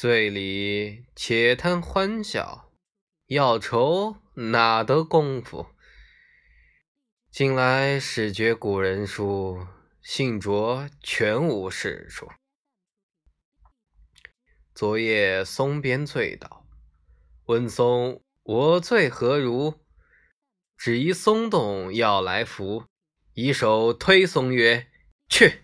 醉里且贪欢笑，要愁哪得功夫？近来始觉古人书，信着全无是处。昨夜松边醉倒，问松我醉何如？只疑松动要来扶，以手推松曰：“去。”